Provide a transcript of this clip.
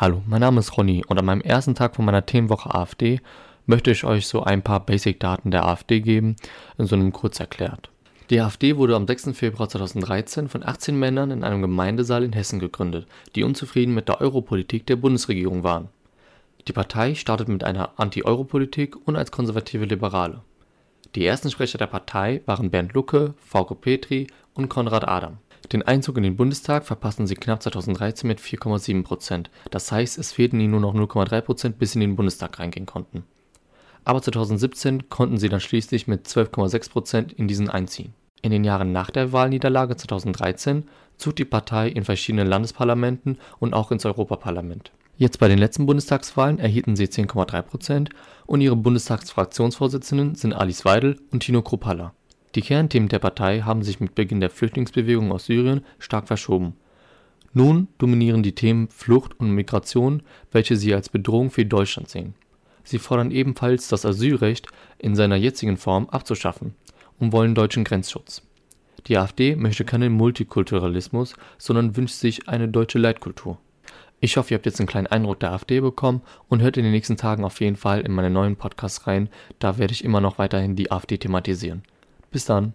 Hallo, mein Name ist Ronny und an meinem ersten Tag von meiner Themenwoche AfD möchte ich euch so ein paar Basic-Daten der AfD geben, in so einem Kurzerklärt. Die AfD wurde am 6. Februar 2013 von 18 Männern in einem Gemeindesaal in Hessen gegründet, die unzufrieden mit der Europolitik der Bundesregierung waren. Die Partei startet mit einer Anti-Euro-Politik und als konservative Liberale. Die ersten Sprecher der Partei waren Bernd Lucke, Frauke Petri und Konrad Adam. Den Einzug in den Bundestag verpassten sie knapp 2013 mit 4,7 Prozent. Das heißt, es fehlten ihnen nur noch 0,3 Prozent, bis sie in den Bundestag reingehen konnten. Aber 2017 konnten sie dann schließlich mit 12,6 Prozent in diesen einziehen. In den Jahren nach der Wahlniederlage 2013 zog die Partei in verschiedenen Landesparlamenten und auch ins Europaparlament. Jetzt bei den letzten Bundestagswahlen erhielten sie 10,3 Prozent und ihre Bundestagsfraktionsvorsitzenden sind Alice Weidel und Tino Kruppalla. Die Kernthemen der Partei haben sich mit Beginn der Flüchtlingsbewegung aus Syrien stark verschoben. Nun dominieren die Themen Flucht und Migration, welche sie als Bedrohung für Deutschland sehen. Sie fordern ebenfalls, das Asylrecht in seiner jetzigen Form abzuschaffen und wollen deutschen Grenzschutz. Die AfD möchte keinen Multikulturalismus, sondern wünscht sich eine deutsche Leitkultur. Ich hoffe, ihr habt jetzt einen kleinen Eindruck der AfD bekommen und hört in den nächsten Tagen auf jeden Fall in meine neuen Podcasts rein. Da werde ich immer noch weiterhin die AfD thematisieren. Bis dann.